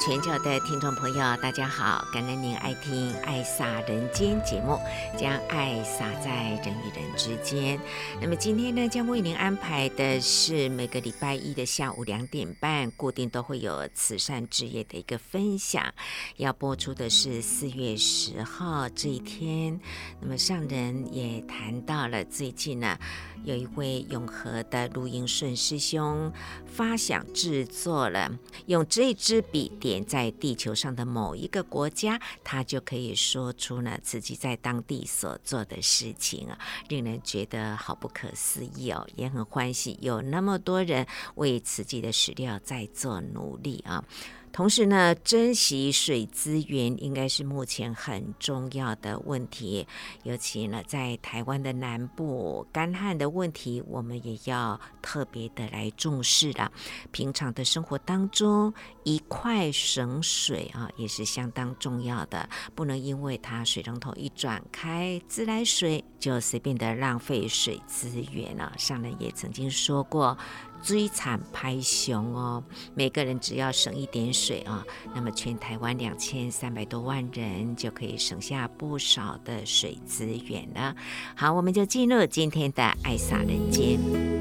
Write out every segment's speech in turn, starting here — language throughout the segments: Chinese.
全球的听众朋友，大家好！感恩您爱听《爱洒人间》节目，将爱洒在人与人之间。那么今天呢，将为您安排的是每个礼拜一的下午两点半，固定都会有慈善事业的一个分享。要播出的是四月十号这一天。那么上人也谈到了最近呢。有一位永和的卢英顺师兄发想制作了，用这支笔点在地球上的某一个国家，他就可以说出呢自己在当地所做的事情啊，令人觉得好不可思议哦，也很欢喜，有那么多人为自己的史料在做努力啊。同时呢，珍惜水资源应该是目前很重要的问题。尤其呢，在台湾的南部干旱的问题，我们也要特别的来重视了。平常的生活当中，一块省水啊，也是相当重要的。不能因为它水龙头一转开，自来水就随便的浪费水资源了。上人也曾经说过。追产拍熊哦，每个人只要省一点水啊，那么全台湾两千三百多万人就可以省下不少的水资源了。好，我们就进入今天的爱洒人间。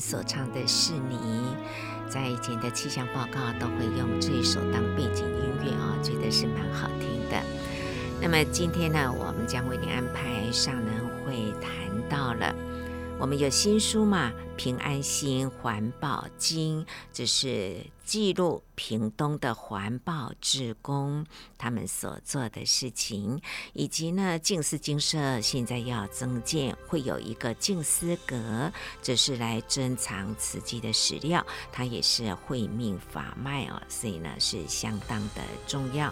所唱的《是你》，在以前的气象报告都会用这首当背景音乐、哦，觉得是蛮好听的。那么今天呢，我们将为您安排上人会谈到了我们有新书嘛，《平安心环保经》，这是记录屏东的环保志工他们所做的事情，以及呢，静思精舍现在要增建，会有一个静思阁，这是来珍藏慈济的史料，它也是慧命法脉哦，所以呢是相当的重要。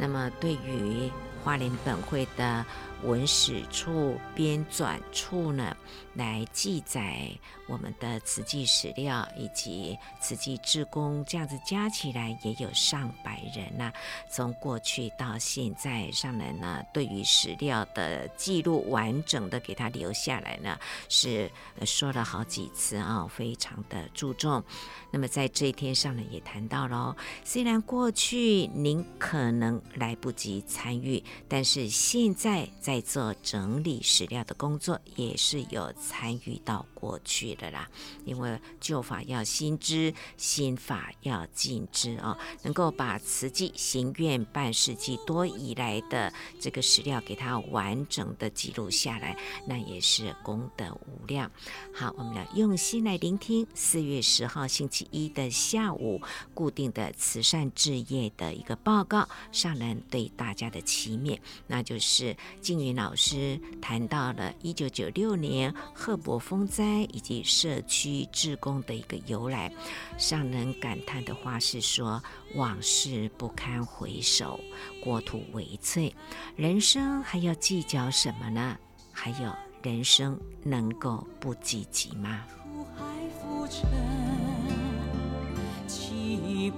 那么对于花莲本会的文史处编纂处呢，来记载我们的瓷器史料以及瓷器志工，这样子加起来也有上百人呐、从过去到现在，上人呢对于史料的记录完整的给他留下来呢，是说了好几次啊，非常的注重。那么在这一天上人也谈到了，虽然过去您可能来不及参与，但是现在在做整理史料的工作，也是有参与到过去的啦。因为旧法要新知，新法要尽知哦，能够把慈济行愿半世纪多以来的这个史料给它完整的记录下来，那也是功德无量。好，我们要用心来聆听四月十号星期一的下午固定的慈善志业的一个报告，上人对大家的期勉，那就是静云老师谈到了一九九六年赫伯风灾以及社区志工的一个由来，上人感叹的话是说：往事不堪回首，国土为脆，人生还要计较什么呢？还有人生能够不积极吗？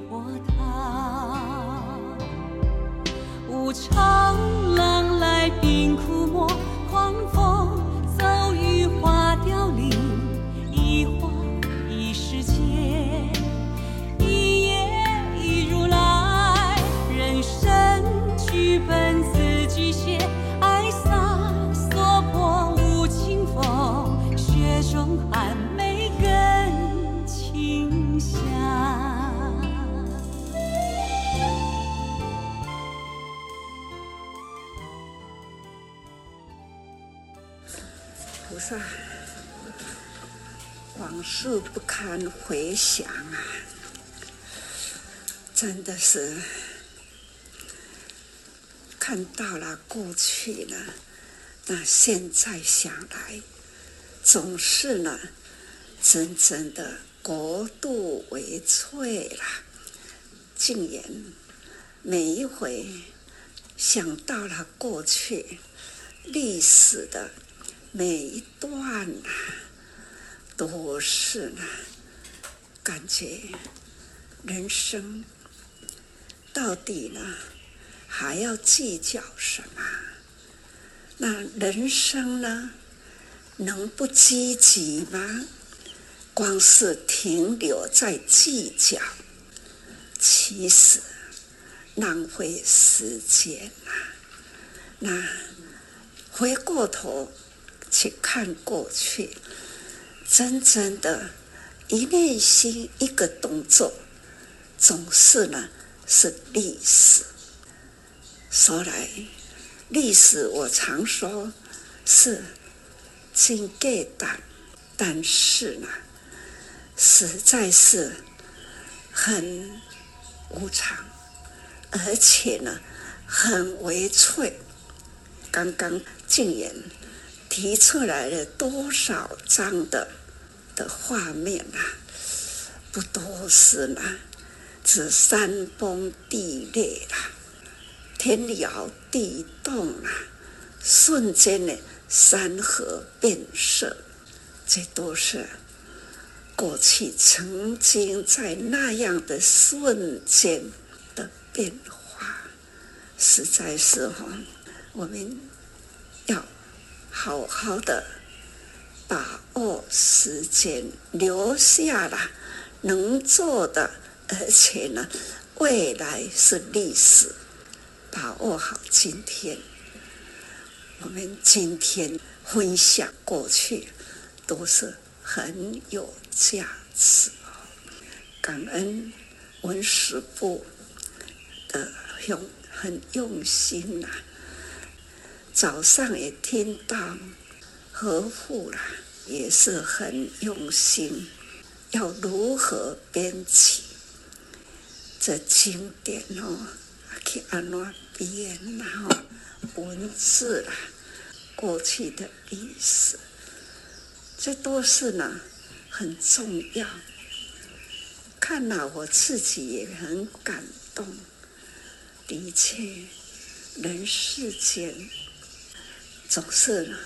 波涛，无常浪来冰窟没，狂风往事不堪回想啊，真的是看到了过去了，那现在想来，总是呢，真正的国度为脆了。竟然每一回想到了过去历史的。每一段呐，都是呢，感觉人生到底呢，还要计较什么？那人生呢，能不积极吗？光是停留在计较，其实浪费时间啊。那回过头。去看过去，真正的，一内心一个动作，总是呢是历史。说来，历史我常说是真简单，但是呢，实在是很无常，而且呢很微脆。刚刚静言。提出来了多少张的的画面啊？不都是吗？是山崩地裂啦，天摇地动啊，瞬间的山河变色，这都是过去曾经在那样的瞬间的变化，实在是哈，我们。好好的把握时间，留下了能做的，而且呢，未来是历史。把握好今天，我们今天分享过去都是很有价值。感恩文史部的用很用心呐、早上也听到和父啦，也是很用心，要如何编辑这经典哦，去安怎编然后文字啦，过去的历史，这都是呢很重要。看了我自己也很感动。的确，人世间总是呢。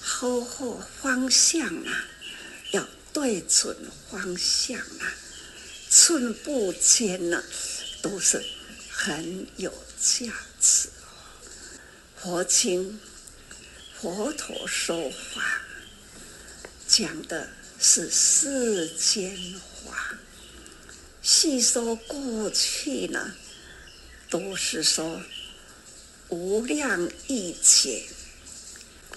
好好方向啊，要对准方向啊，寸步间呢，都是很有价值哦。佛经，佛陀说法，讲的是世间话，细说过去呢，都是说无量亿劫。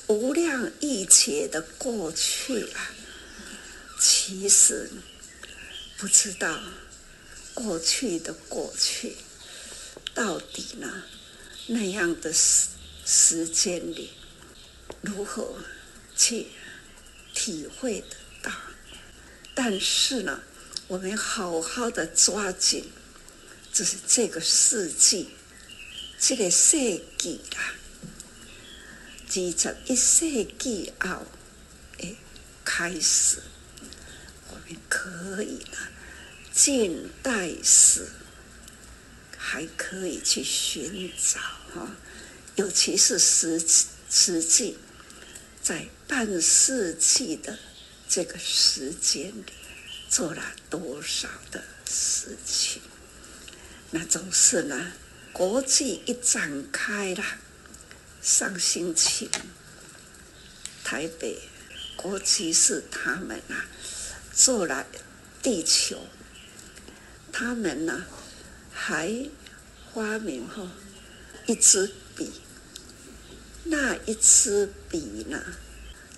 无量亿劫的过去啊，其实不知道过去的过去到底呢，那样的时时间里如何去体会得到？但是呢，我们好好的抓紧，就是这个世纪，这个世纪啊。二十一世纪后，诶，开始，我们可以呢，近代史还可以去寻找哈，尤其是实实际在半世纪的这个时间里，做了多少的事情，那总是呢，国际一展开了。上星期，台北国际是他们啊，做了地球，他们呢还发明后一支笔，那一支笔呢，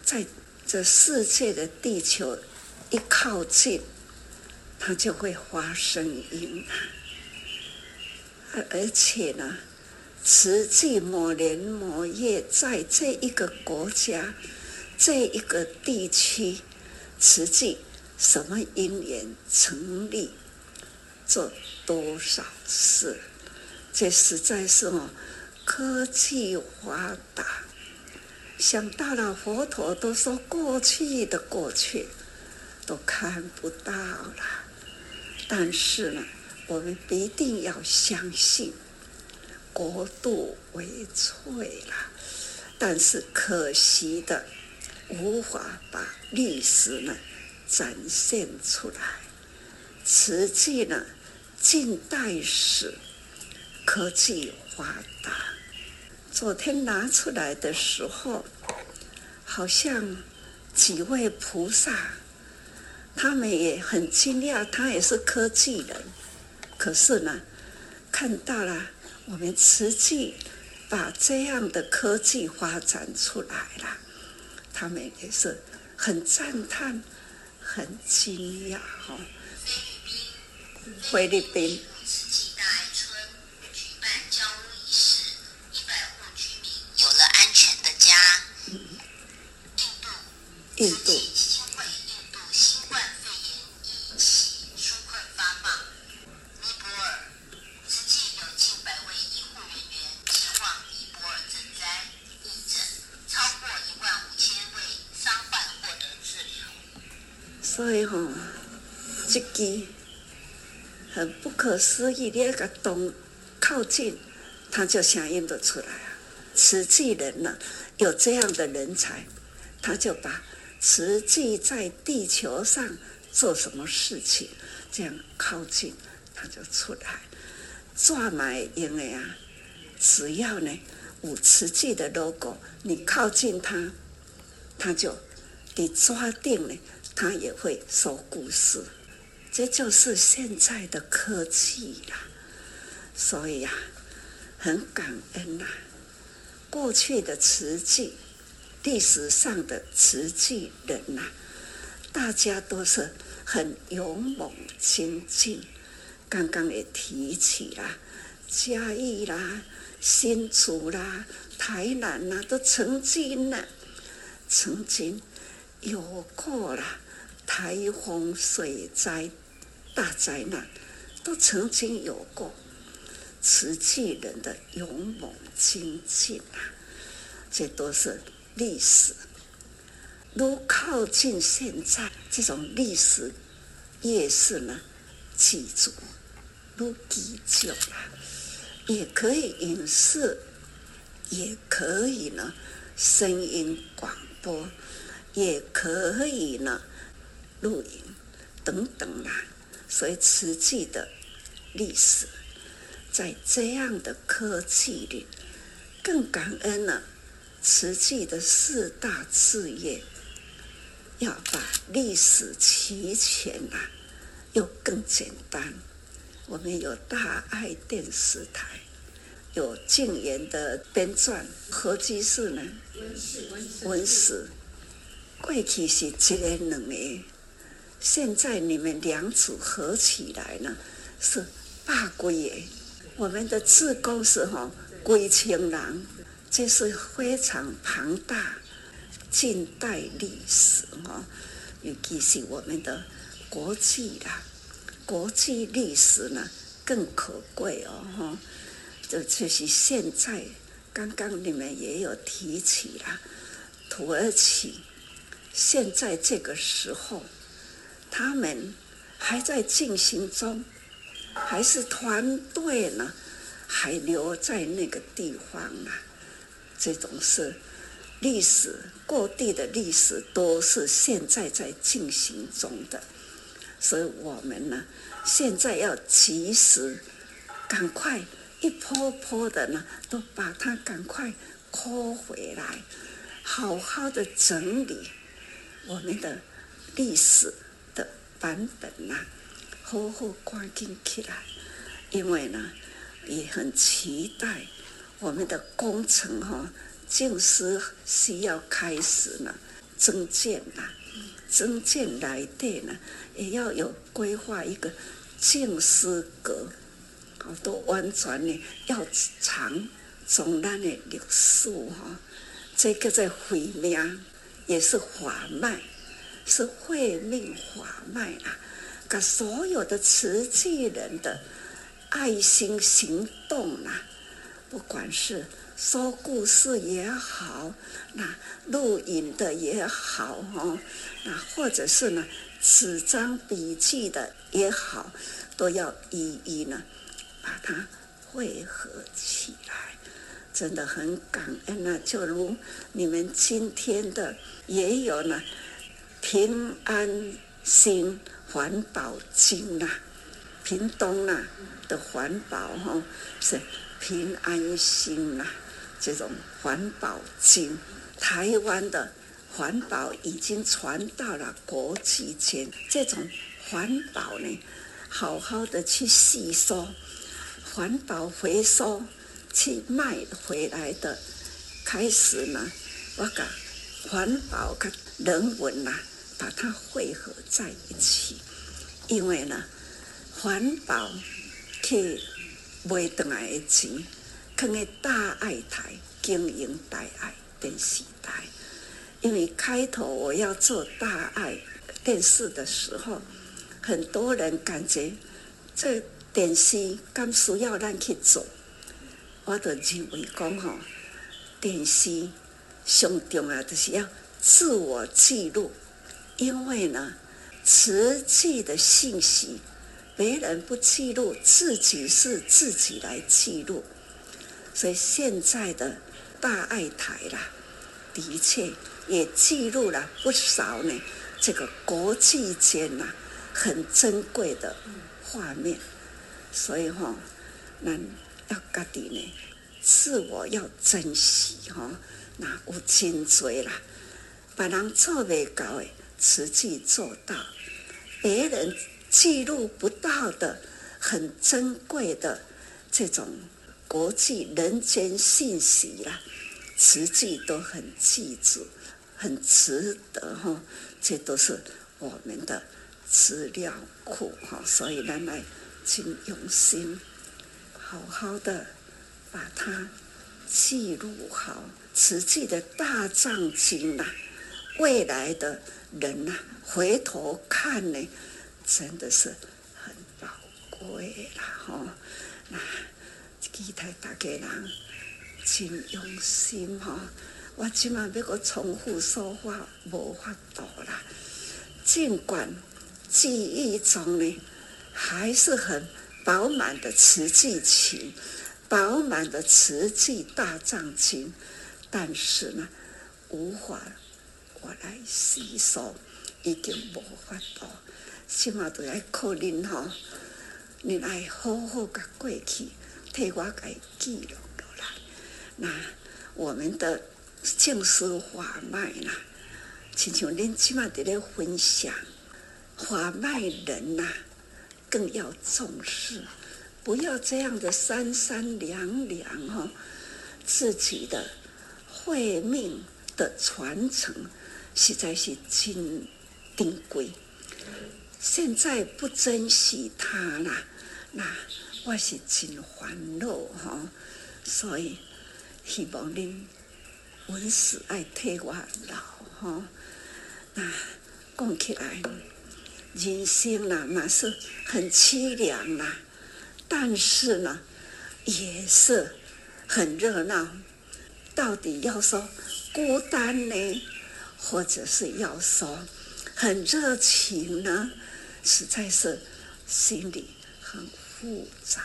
在这世界的地球一靠近，它就会发声音，而且呢。实际某年某月，在这一个国家，这一个地区，实际什么因缘成立，做多少事，这实在是哦，科技发达，想到了佛陀都说过去的过去都看不到了，但是呢，我们一定要相信。国度为脆了，但是可惜的，无法把历史呢展现出来。实际呢，近代史科技发达，昨天拿出来的时候，好像几位菩萨，他们也很惊讶，他也是科技人，可是呢，看到了。我们实际把这样的科技发展出来了，他们也是很赞叹、很惊讶哈。菲律宾。思议，你那个东靠近，它就响应得出来啊。慈济人呢，有这样的人才，他就把慈济在地球上做什么事情，这样靠近，他就出来。抓买因为啊，只要呢有慈济的 logo，你靠近他，他就你抓定了。他也会说故事，这就是现在的科技啦。所以呀、啊，很感恩呐、过去的瓷器，历史上的瓷器人呐、大家都是很勇猛精进。刚刚也提起啦，嘉义啦、新竹啦、台南啦，都曾经呢，曾经。有过了台风、水灾、大灾难，都曾经有过。慈济人的勇猛精进啊，这都是历史。如靠近现在这种历史，也是呢，记住，如记住了，也可以影视，也可以呢，声音广播，也可以呢，录影等等啦。以瓷器的历史。在这样的科技里，更感恩了瓷器的四大事业，要把历史齐全啊，又更简单。我们有大爱电视台，有静言的编撰，何居士呢？文史，文史，过去是一个两个，现在你们两组合起来呢，是百几个。我们的志工是哈归清人，这是非常庞大近代历史哈，尤其是我们的国际啦，国际历史呢更可贵哦哈。这就是现在刚刚你们也有提起了土耳其，现在这个时候他们还在进行中。还是团队呢？还留在那个地方啊？这种是历史，各地的历史都是现在在进行中的，所以我们呢，现在要及时，赶快一波波的呢，都把它赶快抠回来，好好的整理我们的历史版本呐、啊。好好关紧起来，因为呢，也很期待我们的工程哈，正式需要开始了，增建啊，增建来的呢，也要有规划一个净师阁，好多完全呢要长中南的历史哈，这个在慧命也是法脉，是慧命法脉啊。把所有的慈济人的爱心行动啊，不管是说故事也好，那录影的也好哦，那或者是呢纸张笔记的也好，都要一一呢把它汇合起来，真的很感恩啊！就如你们今天的也有呢，平安心。环保经呐，屏东呐的环保哈是平安心呐，这种环保经，台湾的环保已经传到了国际间。这种环保呢，好好的去吸收，环保回收去卖回来的，开始呢，我讲环保跟人文呐。把它汇合在一起，因为呢，环保去卖回来的钱，可以大爱台经营大爱电视台。因为开头我要做大爱电视的时候，很多人感觉这电视刚需要咱去做，我就认为讲吼，电视上重要就是要自我记录。因为呢，慈济的信息，别人不记录，自己是自己来记录。所以现在的大爱台啦，的确也记录了不少呢。这个国际间呐，很珍贵的画面。所以哈，那要家己呢，自我要珍惜哈。那有真多啦，别人做未到的。实际做到，别人记录不到的很珍贵的这种国际人间信息啦，实际都很记住，很值得哈。这都是我们的资料库哈，所以咱来请用心，好好的把它记录好。实际的大藏经啊。未来的人呐、啊，回头看呢，真的是很宝贵啦！哈、哦，那期待大家人真用心哈、哦。我今晚要个重复说话，无法度啦。尽管记忆中呢，还是很饱满的瓷器情，饱满的瓷器大藏经，但是呢，无法。我来吸收，已经无法度，起码都要靠您吼，您爱好好甲过去替我给记录落来。那我们的净思法脉呐，亲像您起码在咧分享法脉人呐，更要重视，不要这样的三三两两哈，自己的慧命的传承。实在是真珍贵，现在不珍惜它啦，那我是真烦恼哈。所以希望恁文史爱替我老哈。那讲起来，人生啦嘛是很凄凉啦，但是呢也是很热闹。到底要说孤单呢？或者是要说很热情呢，实在是心里很复杂。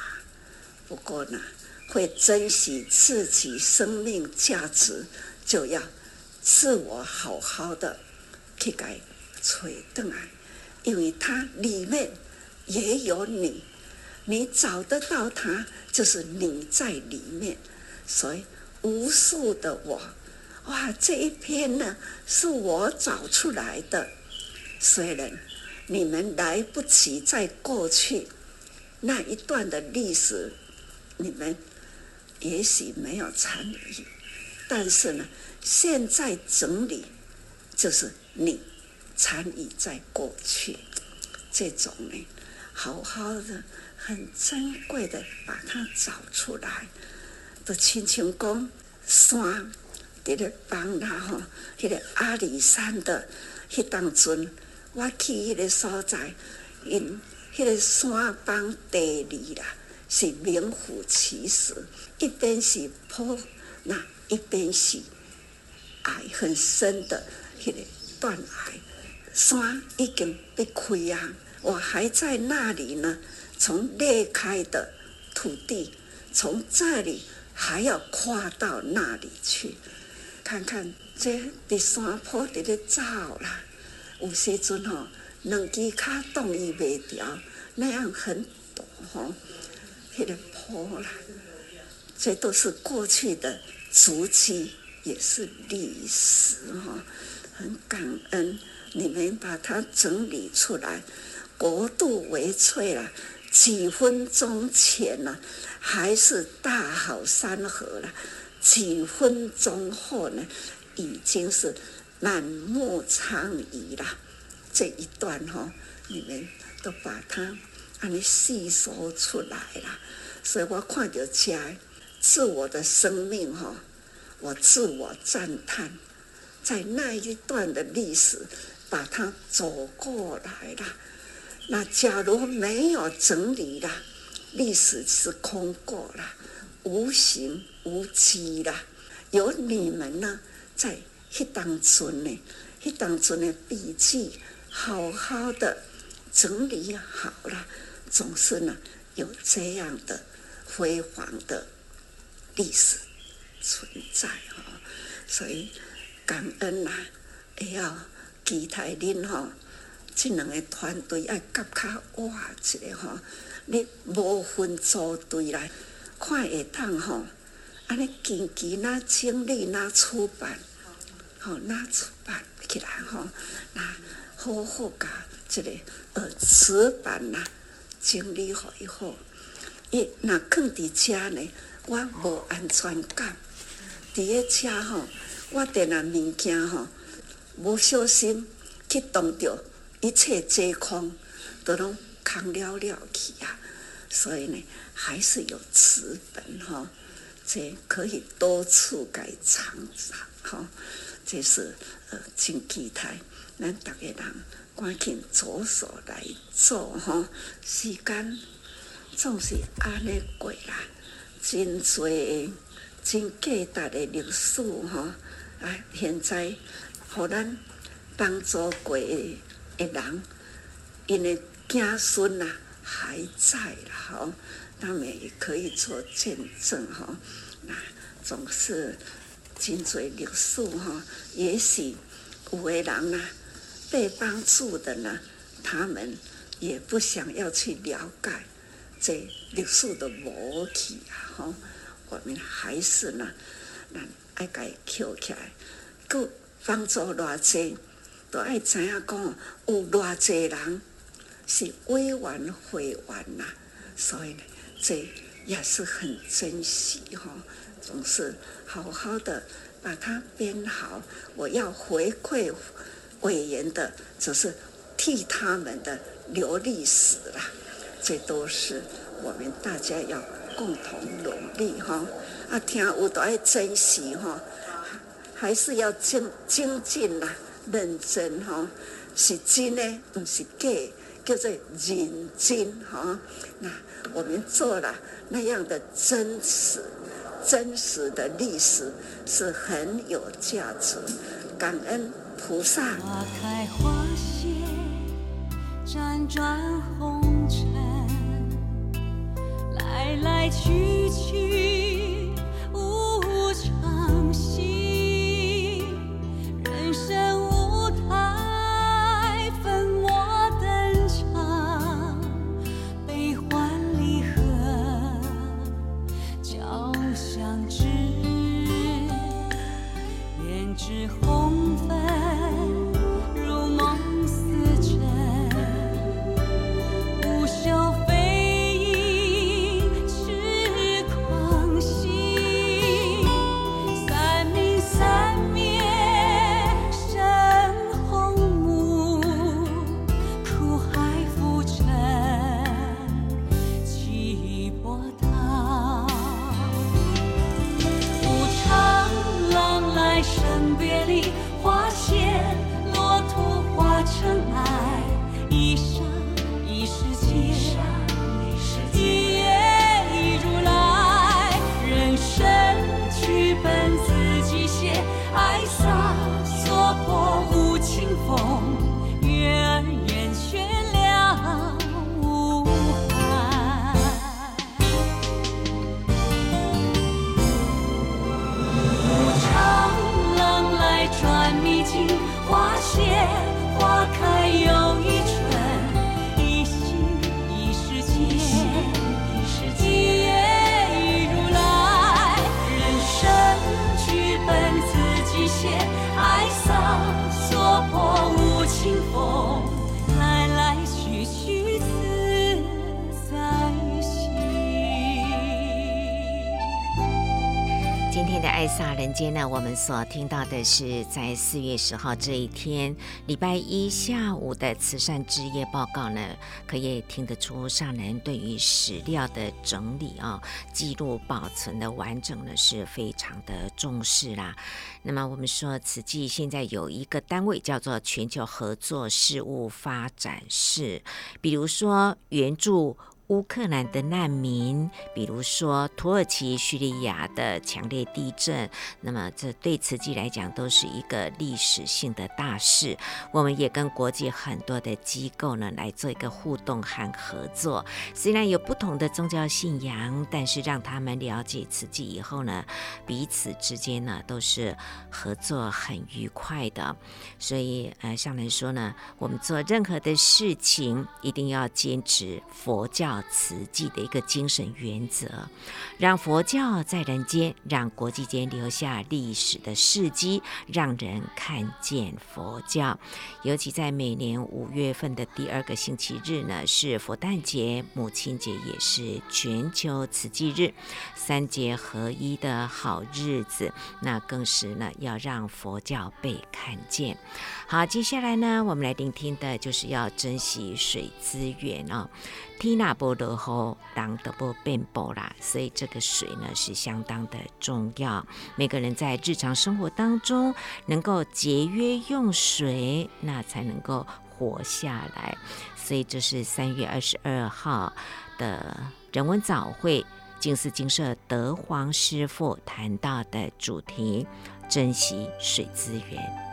不过呢，会珍惜自己生命价值，就要自我好好的去改吹灯啊，因为它里面也有你，你找得到它，就是你在里面，所以无数的我。哇，这一篇呢是我找出来的。虽然你们来不及在过去那一段的历史，你们也许没有参与，但是呢，现在整理就是你参与在过去这种呢，好好的、很珍贵的把它找出来的亲情公山。这个帮他吼，那个阿里山的迄当阵，我去迄个所在，因迄个山帮第二啦，是名副其实，一边是坡，那一边是崖很深的迄个断崖，山已经被开啊，我还在那里呢，从裂开的土地，从这里还要跨到那里去。看看这在山坡在咧走啦，有时阵吼，两只脚动伊袂掉，那样很陡吼，迄个坡啦，这都是过去的足迹，也是历史哈，很感恩你们把它整理出来，国度为脆啦，几分钟前呢，还是大好山河了。几分钟后呢，已经是满目疮痍了。这一段哈、你们都把它让你细说出来了。所以我看到家自我的生命哈、我自我赞叹，在那一段的历史把它走过来了。那假如没有整理了，历史是空过了。无形无迹啦，有你们呢，在迄当中呢，迄当中的笔记好好的整理好了，总是呢有这样的辉煌的历史存在哈，所以感恩呐，也要期待您哈，这两个团队要夹卡哇起来哈，你无分组队来。看会当吼，安尼紧急那整理那出版，吼那出版起来吼，那好好甲这个呃词版呐整理好以后，伊那放伫遮呢，我无安全感。伫个车吼，我电那物件吼，无小心去动着，一切皆空，都拢空了了去啊。所以呢。还是有词本哈，这可以多处改藏藏哈。这是呃真期待，咱大家人赶紧着手来做吼，时间总是安尼过啦，真侪真价值的历史吼，啊，现在互咱帮助过的人，因的子孙呐还在吼，他们也可以做见证吼，那总是。真侪历史哈，也许有的人呢被帮助的呢，他们也不想要去了解这历史的逻辑啊哈。我们还是呢，那爱该扣起来，够帮助偌济，都爱知影讲有偌济人是委婉会员呐，所以呢，这也是很珍惜哈。总是好好的把它编好，我要回馈委员的，只是替他们的留历史啦。这都是我们大家要共同努力哈。啊，听有都爱珍惜哈，还是要精精进啦，认真哈，是真的不是假，叫做认真哈。那我们做了那样的真实。真实的历史是很有价值，感恩菩萨。花开花谢，辗转红尘，来来去去今天呢，我们所听到的是在四月十号这一天，礼拜一下午的慈善之夜报告呢，可以听得出上人对于史料的整理啊、记录保存的完整呢，是非常的重视啦。那么我们说，慈济现在有一个单位叫做全球合作事务发展室，比如说援助。乌克兰的难民，比如说土耳其、叙利亚的强烈地震，那么这对慈济来讲都是一个历史性的大事。我们也跟国际很多的机构呢来做一个互动和合作。虽然有不同的宗教信仰，但是让他们了解慈济以后呢，彼此之间呢都是合作很愉快的。所以呃，上人说呢，我们做任何的事情一定要坚持佛教。慈济的一个精神原则，让佛教在人间，让国际间留下历史的事迹，让人看见佛教。尤其在每年五月份的第二个星期日呢，是佛诞节、母亲节，也是全球慈济日，三节合一的好日子。那更是呢，要让佛教被看见。好，接下来呢，我们来聆听的就是要珍惜水资源哦。天那波的后，当得波变波啦，所以这个水呢是相当的重要。每个人在日常生活当中能够节约用水，那才能够活下来。所以这是三月二十二号的人文早会，静思精舍德皇师父谈到的主题：珍惜水资源。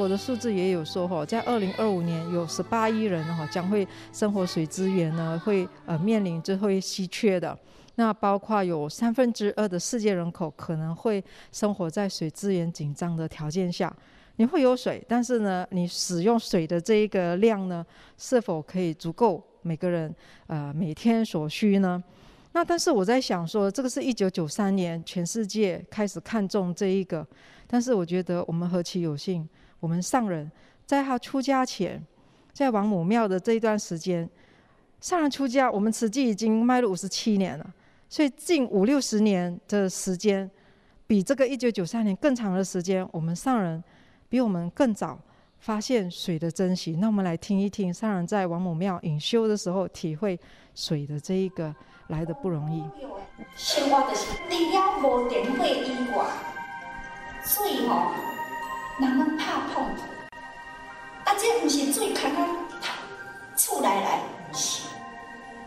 我的数字也有说哈，在二零二五年有十八亿人哈将会生活水资源呢会呃面临就会稀缺的，那包括有三分之二的世界人口可能会生活在水资源紧张的条件下。你会有水，但是呢，你使用水的这一个量呢，是否可以足够每个人呃每天所需呢？那但是我在想说，这个是一九九三年全世界开始看重这一个，但是我觉得我们何其有幸。我们上人在他出家前，在王母庙的这一段时间，上人出家，我们慈济已经迈入五十七年了，所以近五六十年的时间，比这个一九九三年更长的时间，我们上人比我们更早发现水的珍惜。那我们来听一听上人在王母庙隐修的时候，体会水的这一个来的不容易。生活就是除了无电火以外，水哦。人们怕碰，啊，这不是水看看厝内来，不是，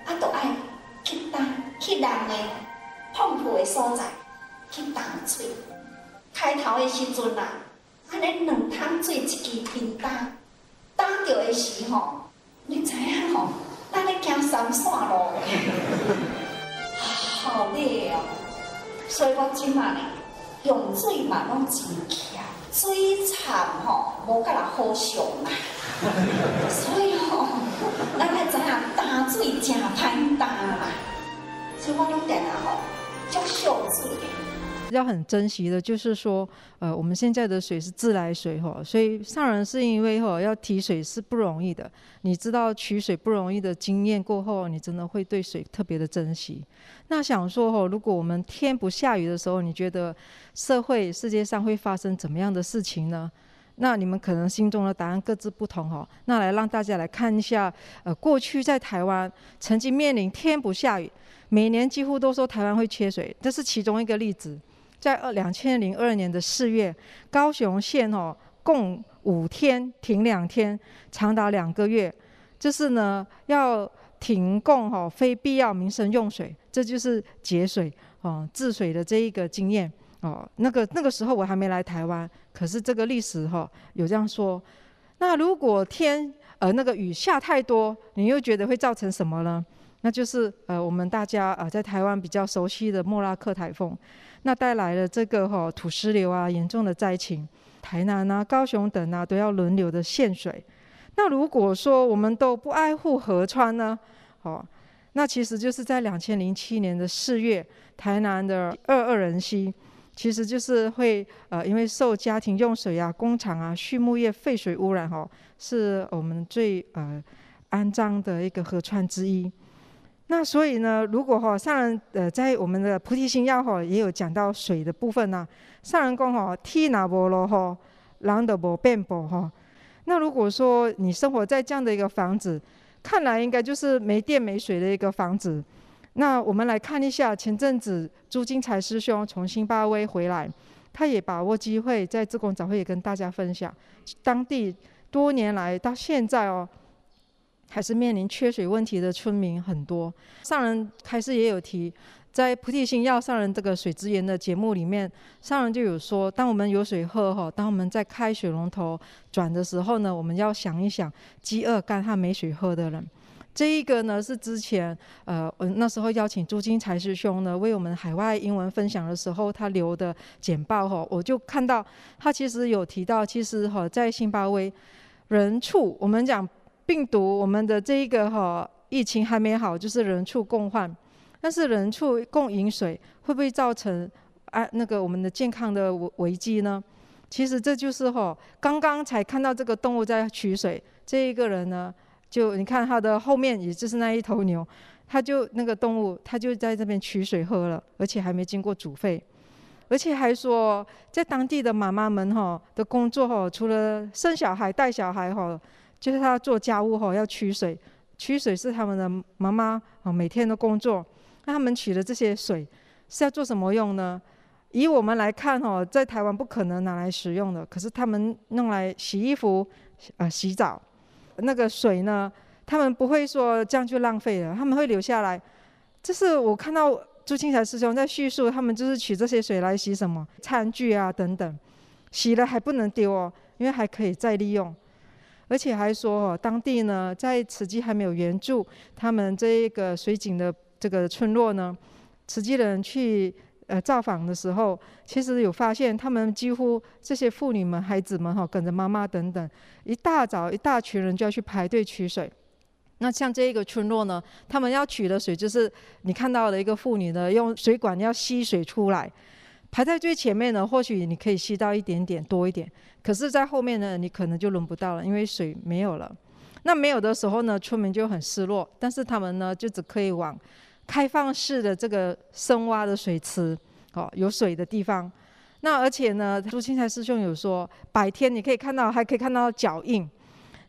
啊，都爱去打去人的碰触的所在去打水。开头的时阵啊，安尼两桶水一支平打，打着的时候，你知影吼，咱咧行三线路，好累哦。所以我今嘛呢，用水嘛拢真强。水惨吼，无甲人好上啦，所以吼，咱要知影打水真歹打啦，所以我拢定啊吼，足少水。要很珍惜的，就是说，呃，我们现在的水是自来水哈，所以上人是因为哈要提水是不容易的。你知道取水不容易的经验过后，你真的会对水特别的珍惜。那想说哈，如果我们天不下雨的时候，你觉得社会世界上会发生怎么样的事情呢？那你们可能心中的答案各自不同哈。那来让大家来看一下，呃，过去在台湾曾经面临天不下雨，每年几乎都说台湾会缺水，这是其中一个例子。在二两千零二年的四月，高雄县哦，共五天停两天，长达两个月，就是呢要停供哈非必要民生用水，这就是节水哦治水的这一个经验哦。那个那个时候我还没来台湾，可是这个历史哈有这样说。那如果天呃那个雨下太多，你又觉得会造成什么呢？那就是呃我们大家呃在台湾比较熟悉的莫拉克台风。那带来了这个哈土石流啊，严重的灾情，台南啊、高雄等啊都要轮流的限水。那如果说我们都不爱护河川呢？哦，那其实就是在两千零七年的四月，台南的二二人溪，其实就是会呃因为受家庭用水啊、工厂啊、畜牧业废水污染哦，是我们最呃肮脏的一个河川之一。那所以呢，如果哈上人呃在我们的菩提心要哈也有讲到水的部分呢，上人讲哈天若无落雨，人就无变波哈，那如果说你生活在这样的一个房子，看来应该就是没电没水的一个房子。那我们来看一下，前阵子朱金财师兄从辛巴威回来，他也把握机会在自贡早会也跟大家分享，当地多年来到现在哦，还是面临缺水问题的村民很多。上人开始也有提，在菩提心要上人这个水资源的节目里面，上人就有说，当我们有水喝哈，当我们在开水龙头转的时候呢，我们要想一想饥饿干旱没水喝的人。这一个呢是之前呃，我那时候邀请朱金财师兄呢为我们海外英文分享的时候，他留的简报哈，我就看到他其实有提到，其实哈在新巴威人畜，我们讲病毒，我们的这一个哈疫情还没好，就是人畜共患，但是人畜共饮水会不会造成啊那个我们的健康的危危机呢？其实这就是哈刚刚才看到这个动物在取水，这一个人呢。就你看他的后面，也就是那一头牛，他就那个动物，他就在这边取水喝了，而且还没经过煮沸，而且还说，在当地的妈妈们哈的工作哈，除了生小孩、带小孩哈，就是他做家务哈，要取水，取水是他们的妈妈啊每天的工作。那他们取的这些水是要做什么用呢？以我们来看哦，在台湾不可能拿来使用的，可是他们弄来洗衣服、啊洗澡。那个水呢，他们不会说这样就浪费了，他们会留下来。这是我看到朱清才师兄在叙述，他们就是取这些水来洗什么餐具啊等等，洗了还不能丢哦，因为还可以再利用。而且还说哦，当地呢在慈济还没有援助他们这一个水井的这个村落呢，慈济人去。呃，造访的时候，其实有发现，他们几乎这些妇女们、孩子们哈，跟着妈妈等等，一大早一大群人就要去排队取水。那像这一个村落呢，他们要取的水就是你看到的一个妇女呢，用水管要吸水出来，排在最前面呢，或许你可以吸到一点点多一点，可是，在后面呢，你可能就轮不到了，因为水没有了。那没有的时候呢，村民就很失落，但是他们呢，就只可以往。开放式的这个深挖的水池，哦，有水的地方。那而且呢，朱清才师兄有说，白天你可以看到，还可以看到脚印，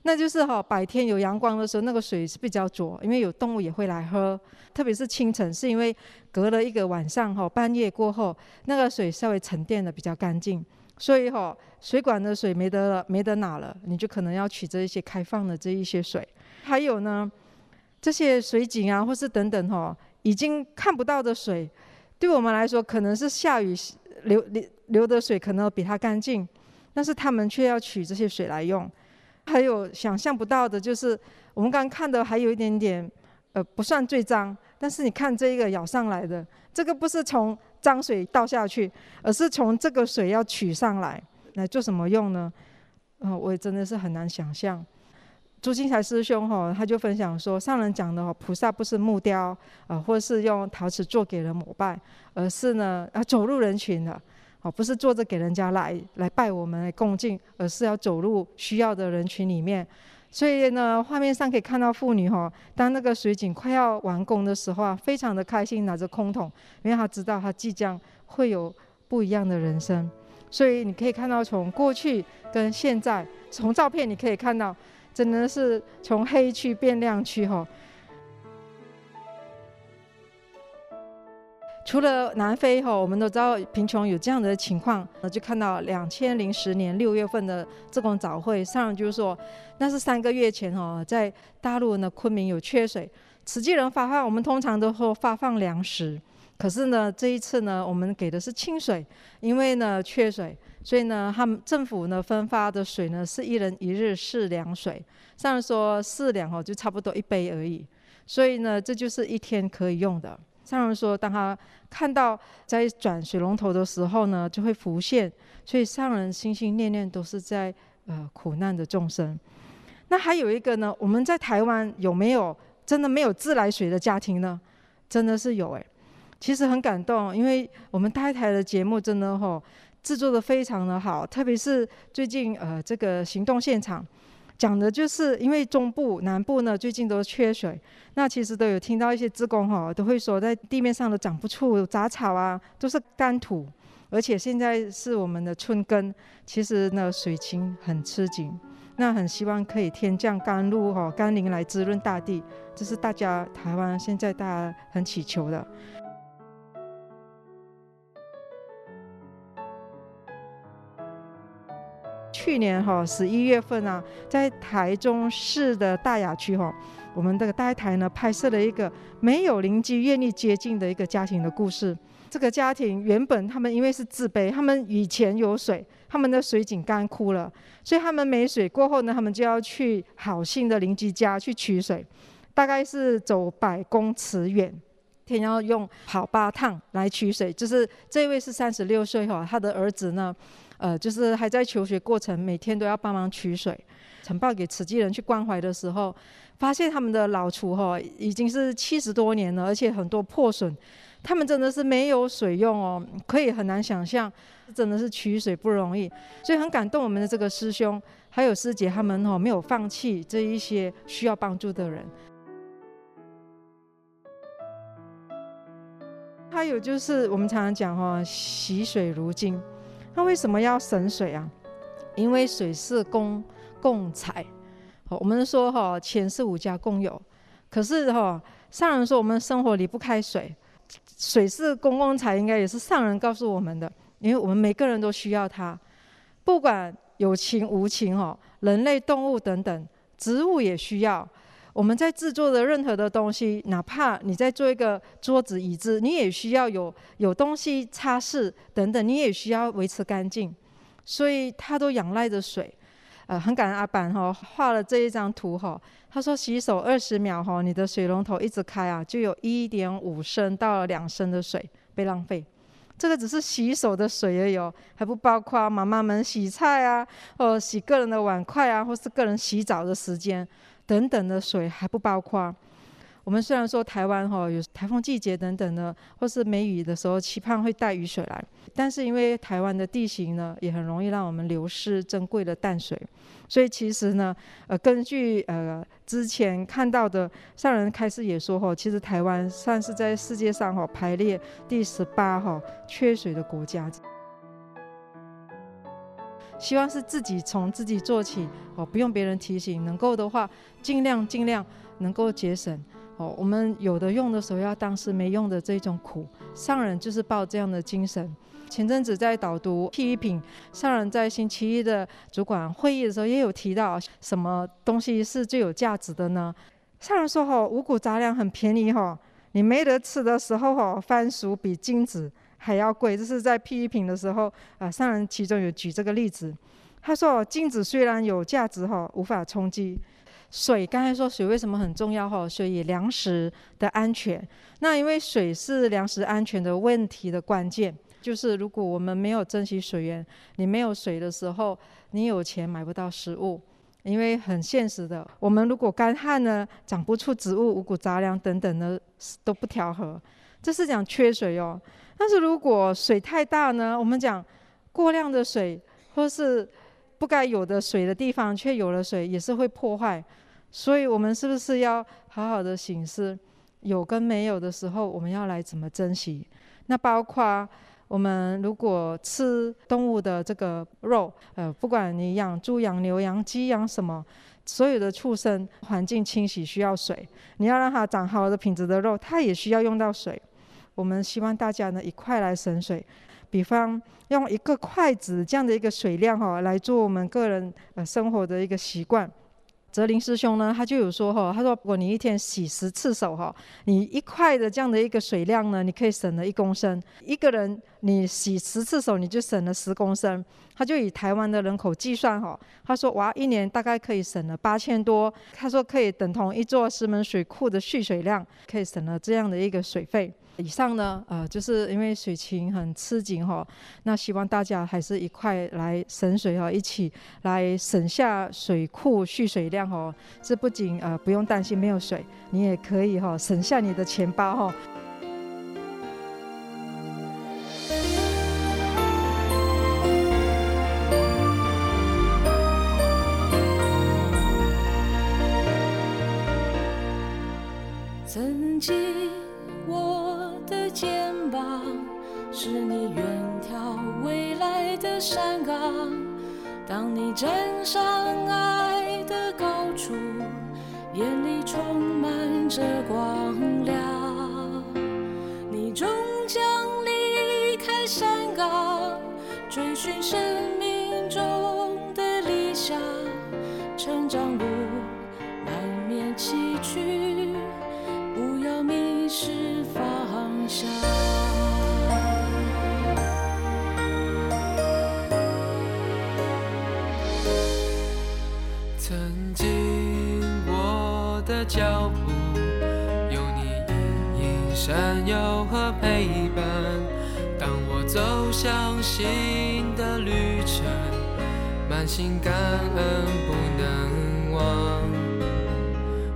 那就是哈，白天有阳光的时候，那个水是比较浊，因为有动物也会来喝。特别是清晨，是因为隔了一个晚上哈，半夜过后，那个水稍微沉淀的比较干净，所以哈，水管的水没得了，没得拿了，你就可能要取这一些开放的这一些水。还有呢。这些水井啊，或是等等哈、哦，已经看不到的水，对我们来说可能是下雨流流流的水，可能比它干净，但是他们却要取这些水来用。还有想象不到的，就是我们刚刚看的还有一点点，呃，不算最脏，但是你看这一个舀上来的，这个不是从脏水倒下去，而是从这个水要取上来，来做什么用呢？嗯、呃，我也真的是很难想象。朱金才师兄哈，他就分享说，上人讲的哈，菩萨不是木雕啊，或是用陶瓷做给人膜拜，而是呢啊走入人群了，哦，不是坐着给人家来来拜我们来恭敬，而是要走入需要的人群里面。所以呢，画面上可以看到妇女哈，当那个水井快要完工的时候啊，非常的开心，拿着空桶，因为他知道他即将会有不一样的人生。所以你可以看到，从过去跟现在，从照片你可以看到。真的是从黑区变亮区哈。除了南非哈，我们都知道贫穷有这样的情况，那就看到两千零十年六月份的这种早会上，就是说那是三个月前哈，在大陆呢昆明有缺水，慈济人发放，我们通常都说发放粮食，可是呢这一次呢，我们给的是清水，因为呢缺水。所以呢，他们政府呢分发的水呢是一人一日四两水，上人说四两哦，就差不多一杯而已。所以呢，这就是一天可以用的。上人说，当他看到在转水龙头的时候呢，就会浮现。所以上人心心念念都是在呃苦难的众生。那还有一个呢，我们在台湾有没有真的没有自来水的家庭呢？真的是有诶。其实很感动，因为我们台台的节目真的吼。制作的非常的好，特别是最近呃这个行动现场讲的就是，因为中部南部呢最近都缺水，那其实都有听到一些职工哈都会说，在地面上都长不出杂草啊，都是干土，而且现在是我们的春耕，其实呢水情很吃紧，那很希望可以天降甘露哈，甘霖来滋润大地，这是大家台湾现在大家很祈求的。去年哈十一月份啊，在台中市的大雅区哈，我们这个大台呢拍摄了一个没有邻居愿意接近的一个家庭的故事。这个家庭原本他们因为是自卑，他们以前有水，他们的水井干枯了，所以他们没水过后呢，他们就要去好心的邻居家去取水，大概是走百公尺远，天要用跑八趟来取水。就是这位是三十六岁哈，他的儿子呢，呃，就是还在求学过程，每天都要帮忙取水。呈报给慈济人去关怀的时候，发现他们的老厨哈已经是七十多年了，而且很多破损。他们真的是没有水用哦，可以很难想象，真的是取水不容易，所以很感动我们的这个师兄还有师姐，他们哦没有放弃这一些需要帮助的人。还有就是我们常常讲哈，惜水如金，那为什么要省水啊？因为水是公共财，我们说哈，钱是五家共有，可是哈，上人说我们生活离不开水。水是公共财，应该也是上人告诉我们的，因为我们每个人都需要它，不管有情无情哈，人类、动物等等，植物也需要。我们在制作的任何的东西，哪怕你在做一个桌子、椅子，你也需要有有东西擦拭等等，你也需要维持干净，所以它都仰赖着水。呃，很感恩阿板哈画了这一张图哈。他说洗手二十秒哈，你的水龙头一直开啊，就有一点五升到两升的水被浪费。这个只是洗手的水而已哦，还不包括妈妈们洗菜啊，或洗个人的碗筷啊，或是个人洗澡的时间等等的水还不包括。我们虽然说台湾哈有台风季节等等的，或是梅雨的时候期盼会带雨水来，但是因为台湾的地形呢，也很容易让我们流失珍贵的淡水，所以其实呢，呃，根据呃之前看到的上人开示也说哈，其实台湾算是在世界上哈排列第十八哈缺水的国家，希望是自己从自己做起哦，不用别人提醒，能够的话尽量尽量能够节省。哦，我们有的用的时候要当时没用的这种苦，上人就是抱这样的精神。前阵子在导读批评，上人在星期一的主管会议的时候也有提到，什么东西是最有价值的呢？上人说：“哈，五谷杂粮很便宜哈，你没得吃的时候哈，番薯比金子还要贵。”这是在批评的时候啊，上人其中有举这个例子。他说：“镜子虽然有价值哈，无法充饥。”水，刚才说水为什么很重要哈？所以粮食的安全，那因为水是粮食安全的问题的关键，就是如果我们没有珍惜水源，你没有水的时候，你有钱买不到食物，因为很现实的，我们如果干旱呢，长不出植物，五谷杂粮等等的都不调和，这是讲缺水哦。但是如果水太大呢，我们讲过量的水，或是不该有的水的地方却有了水，也是会破坏。所以，我们是不是要好好的省思，有跟没有的时候，我们要来怎么珍惜？那包括我们如果吃动物的这个肉，呃，不管你养猪、养牛、养鸡、养什么，所有的畜生，环境清洗需要水，你要让它长好的品质的肉，它也需要用到水。我们希望大家呢一块来省水，比方用一个筷子这样的一个水量哈，来做我们个人呃生活的一个习惯。泽林师兄呢，他就有说哈，他说如果你一天洗十次手哈，你一块的这样的一个水量呢，你可以省了一公升。一个人你洗十次手，你就省了十公升。他就以台湾的人口计算哈，他说哇，一年大概可以省了八千多。他说可以等同一座石门水库的蓄水量，可以省了这样的一个水费。以上呢，呃，就是因为水情很吃紧哈，那希望大家还是一块来省水哈，一起来省下水库蓄水量哦。这不仅呃不用担心没有水，你也可以哈省下你的钱包哈。曾经。肩膀是你远眺未来的山岗，当你站上爱的高处，眼里充满着光亮，你终将离开山岗，追寻生命中的理想，成长路难免崎岖，不要迷失方曾经我的脚步有你隐隐闪耀和陪伴，当我走向新的旅程，满心感恩不能忘。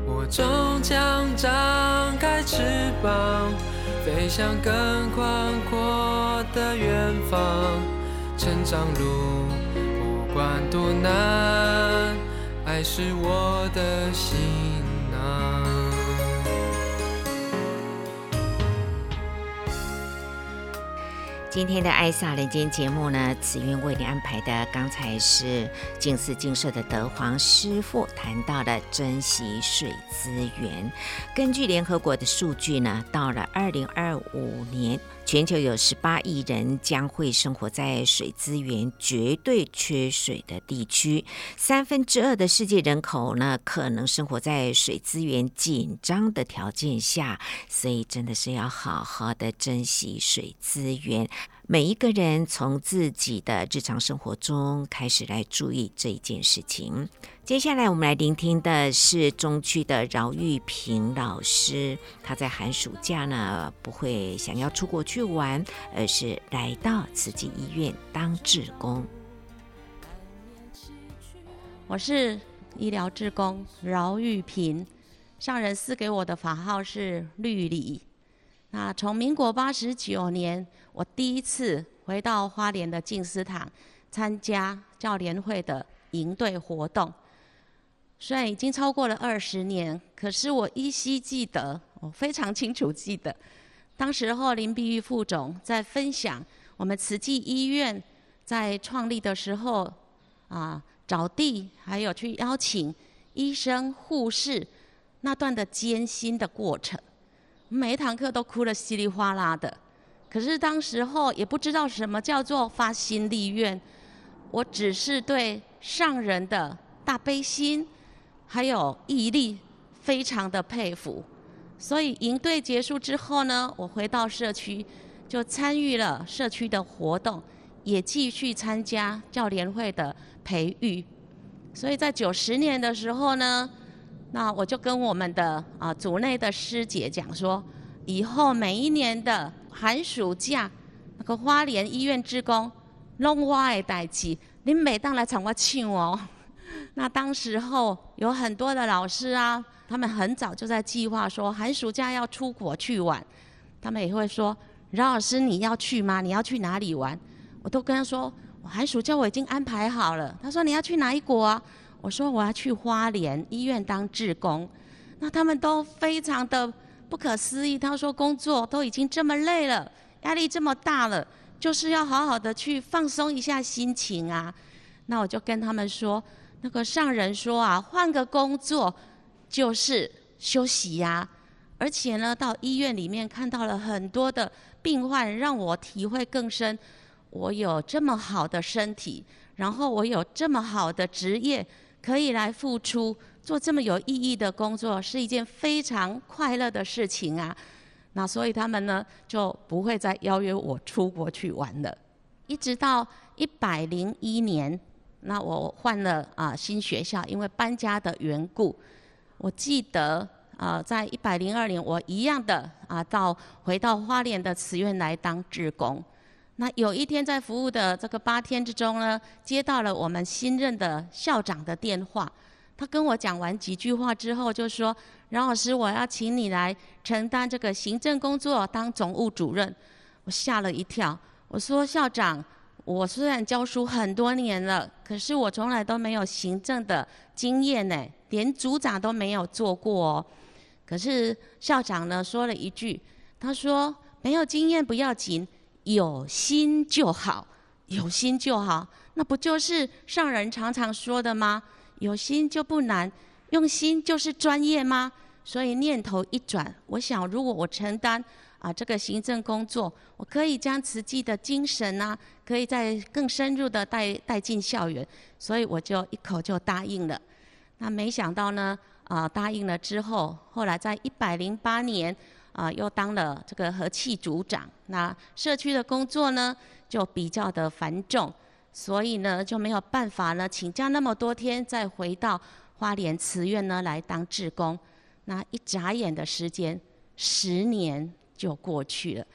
我终将张开翅膀，飞向更宽阔的远方。成长路不管多难，爱是我的行囊。今天的《爱萨人间》节目呢，慈云为你安排的，刚才是近思精舍的德皇师傅谈到了珍惜水资源。根据联合国的数据呢，到了二零二五年，全球有十八亿人将会生活在水资源绝对缺水的地区，三分之二的世界人口呢，可能生活在水资源紧张的条件下，所以真的是要好好的珍惜水资源。每一个人从自己的日常生活中开始来注意这一件事情。接下来我们来聆听的是中区的饶玉萍老师，他在寒暑假呢不会想要出国去玩，而是来到慈济医院当志工。我是医疗志工饶玉萍，上人赐给我的法号是绿里。那从民国八十九年，我第一次回到花莲的静思堂参加教联会的营队活动。虽然已经超过了二十年，可是我依稀记得，我非常清楚记得，当时候林碧玉副总在分享我们慈济医院在创立的时候啊，找地还有去邀请医生护士那段的艰辛的过程。每一堂课都哭得稀里哗啦的，可是当时候也不知道什么叫做发心立愿，我只是对上人的大悲心还有毅力非常的佩服。所以营队结束之后呢，我回到社区就参与了社区的活动，也继续参加教联会的培育。所以在九十年的时候呢。那我就跟我们的啊组内的师姐讲说，以后每一年的寒暑假，那个花莲医院职工弄我的代志，你每当来场我唱哦。那当时候有很多的老师啊，他们很早就在计划说寒暑假要出国去玩，他们也会说，饶老师你要去吗？你要去哪里玩？我都跟他说，我寒暑假我已经安排好了。他说你要去哪一国啊？我说我要去花莲医院当志工，那他们都非常的不可思议。他说工作都已经这么累了，压力这么大了，就是要好好的去放松一下心情啊。那我就跟他们说，那个上人说啊，换个工作就是休息呀。而且呢，到医院里面看到了很多的病患，让我体会更深。我有这么好的身体，然后我有这么好的职业。可以来付出，做这么有意义的工作，是一件非常快乐的事情啊。那所以他们呢就不会再邀约我出国去玩了。一直到一百零一年，那我换了啊新学校，因为搬家的缘故。我记得啊，在一百零二年，我一样的啊到回到花莲的慈院来当志工。那有一天在服务的这个八天之中呢，接到了我们新任的校长的电话，他跟我讲完几句话之后，就说：“饶老师，我要请你来承担这个行政工作，当总务主任。”我吓了一跳，我说：“校长，我虽然教书很多年了，可是我从来都没有行政的经验呢，连组长都没有做过哦。”可是校长呢说了一句，他说：“没有经验不要紧。”有心就好，有心就好，那不就是上人常常说的吗？有心就不难，用心就是专业吗？所以念头一转，我想如果我承担啊这个行政工作，我可以将慈济的精神啊，可以再更深入的带带进校园，所以我就一口就答应了。那没想到呢，啊答应了之后，后来在一百零八年啊又当了这个和气组长。那社区的工作呢，就比较的繁重，所以呢就没有办法呢请假那么多天，再回到花莲慈院呢来当志工。那一眨眼的时间，十年就过去了。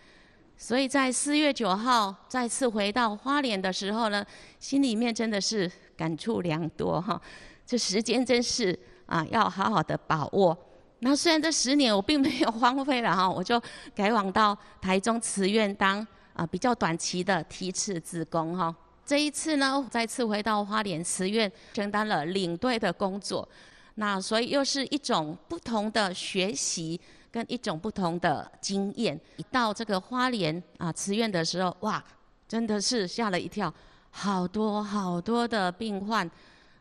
所以在四月九号再次回到花莲的时候呢，心里面真的是感触良多哈。这时间真是啊，要好好的把握。那虽然这十年我并没有荒废了哈，我就改往到台中慈院当。啊，比较短期的提次志工哈，这一次呢，再次回到花莲慈院，承担了领队的工作，那所以又是一种不同的学习跟一种不同的经验。一到这个花莲啊慈院的时候，哇，真的是吓了一跳，好多好多的病患，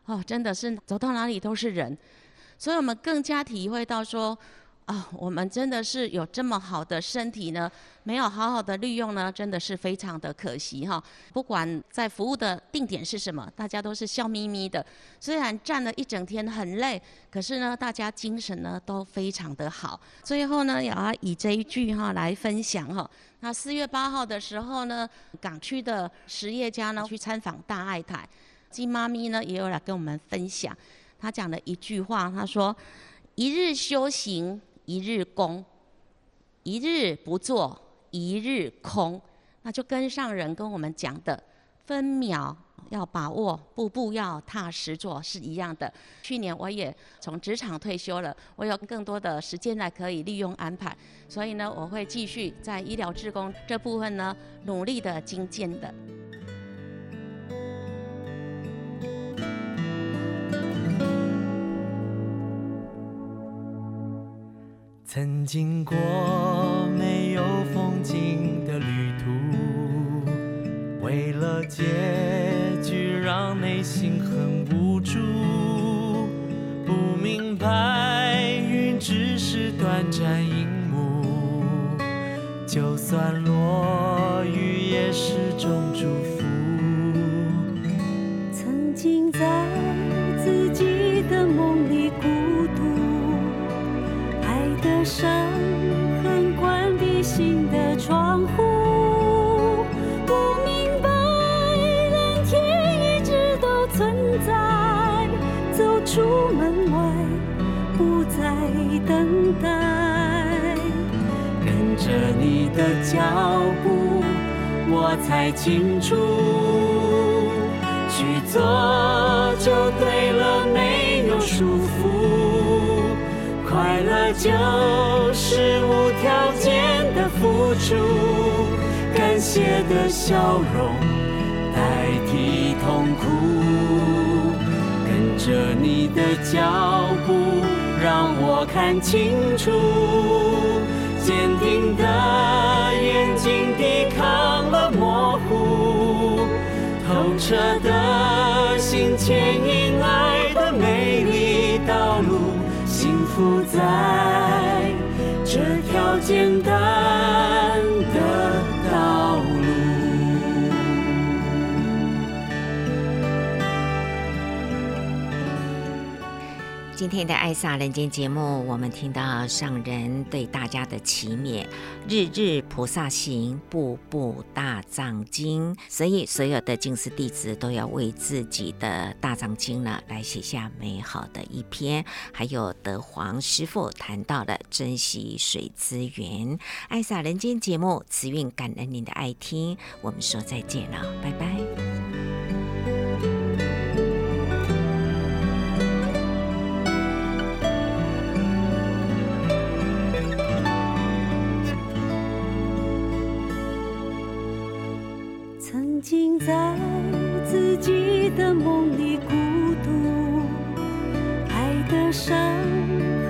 哦，真的是走到哪里都是人，所以我们更加体会到说。啊、我们真的是有这么好的身体呢，没有好好的利用呢，真的是非常的可惜哈。不管在服务的定点是什么，大家都是笑眯眯的。虽然站了一整天很累，可是呢，大家精神呢都非常的好。最后呢，也要以这一句哈来分享哈。那四月八号的时候呢，港区的实业家呢去参访大爱台，金妈咪呢也有来跟我们分享，她讲了一句话，她说：“一日修行。”一日功，一日不做，一日空，那就跟上人跟我们讲的，分秒要把握，步步要踏实做是一样的。去年我也从职场退休了，我有更多的时间来可以利用安排，所以呢，我会继续在医疗志工这部分呢，努力的精进的。曾经过没有风景的旅途，为了结局让内心很无助。不明白云只是短暂一幕，就算落雨也是种祝福。曾经在的脚步，我才清楚，去做就对了，没有束缚。快乐就是无条件的付出，感谢的笑容代替痛苦，跟着你的脚步，让我看清楚，坚定的眼睛抵抗了模糊，透彻的心牵引爱的美丽道路。幸福在这条简单今天的《爱萨人间》节目，我们听到上人对大家的祈勉：日日菩萨行，步步大藏经。所以，所有的净师弟子都要为自己的大藏经呢，来写下美好的一篇。还有德皇师父谈到了珍惜水资源，《爱萨人间》节目，慈运感恩您的爱听，我们说再见了，拜拜。在自己的梦里孤独爱的伤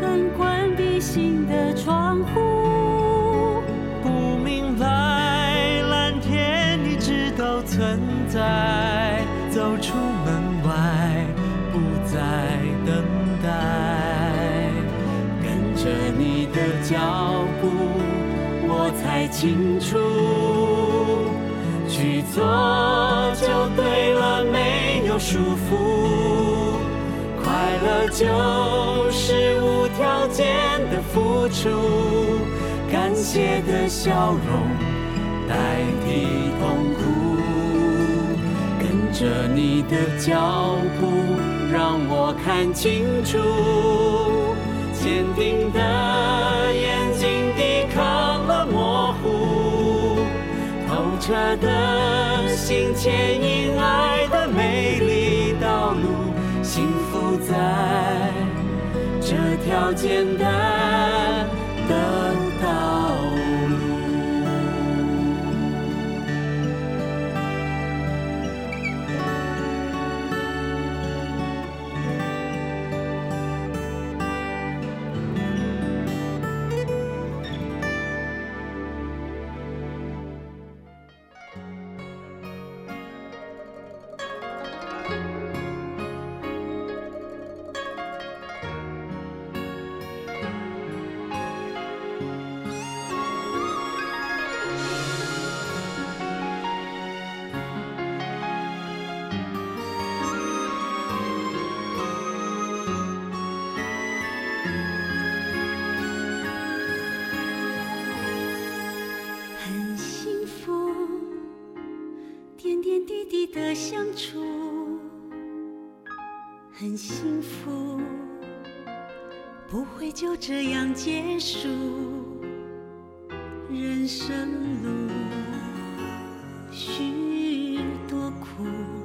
痕关闭心的窗户。不明白蓝天你知道存在走出门外不再等待。跟着你的脚步我才清楚。去做就对了没有束缚快乐就是无条件的付出感谢的笑容代替痛苦跟着你的脚步让我看清楚坚定的眼车的心牵引爱的美丽道路，幸福在这条简单。苦